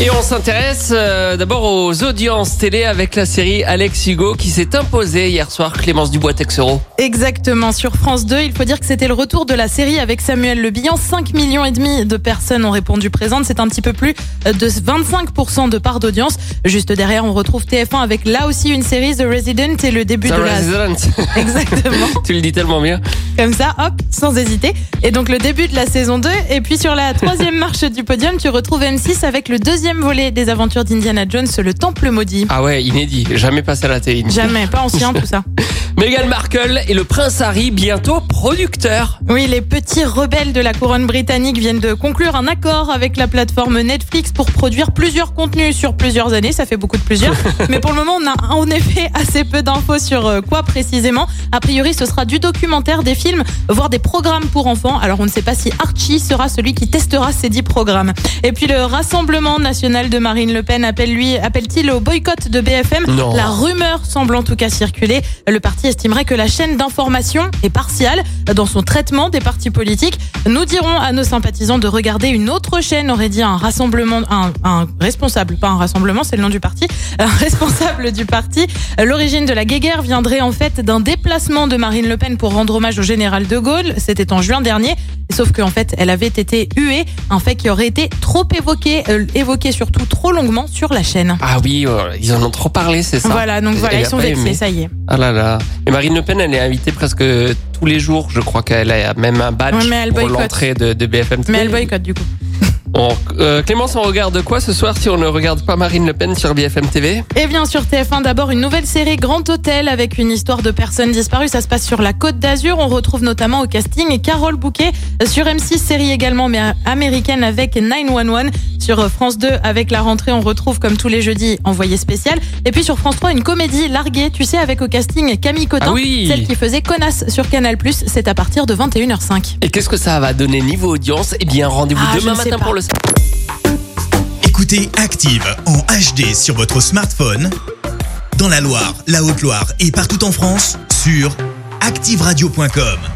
Et on s'intéresse euh, d'abord aux audiences télé avec la série Alex Hugo qui s'est imposée hier soir, Clémence Dubois-Texero. Exactement. Sur France 2, il faut dire que c'était le retour de la série avec Samuel Le Bihan. 5 millions et demi de personnes ont répondu présentes. C'est un petit peu plus de 25% de part d'audience. Juste derrière, on retrouve TF1 avec là aussi une série The Resident et le début The de la... Resident. Exactement. tu le dis tellement bien. Comme ça, hop, sans hésiter. Et donc le début de la saison 2. Et puis sur la troisième marche du podium, tu retrouves M6 avec le deuxième volet des aventures d'Indiana Jones, le Temple maudit. Ah ouais, inédit. Jamais passé à la télé. Jamais, pas ancien tout ça. Meghan Markle et le prince Harry bientôt producteurs. Oui, les petits rebelles de la couronne britannique viennent de conclure un accord avec la plateforme Netflix pour produire plusieurs contenus sur plusieurs années. Ça fait beaucoup de plusieurs. Mais pour le moment, on a en effet assez peu d'infos sur euh, quoi précisément. A priori, ce sera du documentaire, des films, voire des programmes pour enfants. Alors, on ne sait pas si Archie sera celui qui testera ces dix programmes. Et puis, le Rassemblement national de Marine Le Pen appelle lui, appelle-t-il au boycott de BFM Non. La rumeur semble en tout cas circuler. Le parti estimerait que la chaîne d'information est partiale dans son traitement des partis politiques. Nous dirons à nos sympathisants de regarder une autre chaîne, aurait dit un rassemblement, un, un responsable, pas un rassemblement, c'est le nom du parti, un responsable du parti. L'origine de la guéguerre viendrait en fait d'un déplacement de Marine Le Pen pour rendre hommage au général de Gaulle. C'était en juin dernier. Sauf qu'en fait, elle avait été huée, un fait qui aurait été trop évoqué, euh, évoqué surtout trop longuement sur la chaîne. Ah oui, euh, ils en ont trop parlé, c'est ça. Voilà, donc voilà, ils sont vexés, aimé. ça y est. Ah là là. Et Marine Le Pen, elle est invitée presque tous les jours. Je crois qu'elle a même un badge Ouais, pour l'entrée de, de BFM TV. Mais elle boycotte du coup. On- euh, Clémence, on regarde quoi ce soir si on ne regarde pas Marine Le Pen sur BFM TV Et bien sur TF1 d'abord une nouvelle série Grand Hôtel avec une histoire de personnes disparues. Ça se passe sur la Côte d'Azur. On retrouve notamment au casting Carole Bouquet. Sur M6 série également mais américaine avec 911. Sur France 2 avec la rentrée on retrouve comme tous les jeudis envoyé spécial. Et puis sur France 3 une comédie larguée tu sais avec au casting Camille Cotin. Ah oui. Celle qui faisait Connasse sur Canal+. C'est à partir de 21h05. Et qu'est-ce que ça va donner niveau audience? Eh bien, rendez-vous Ah, demain matin pour le Écoutez Active en HD sur votre smartphone, dans la Loire, la Haute-Loire et partout en France, sur activeradio.com.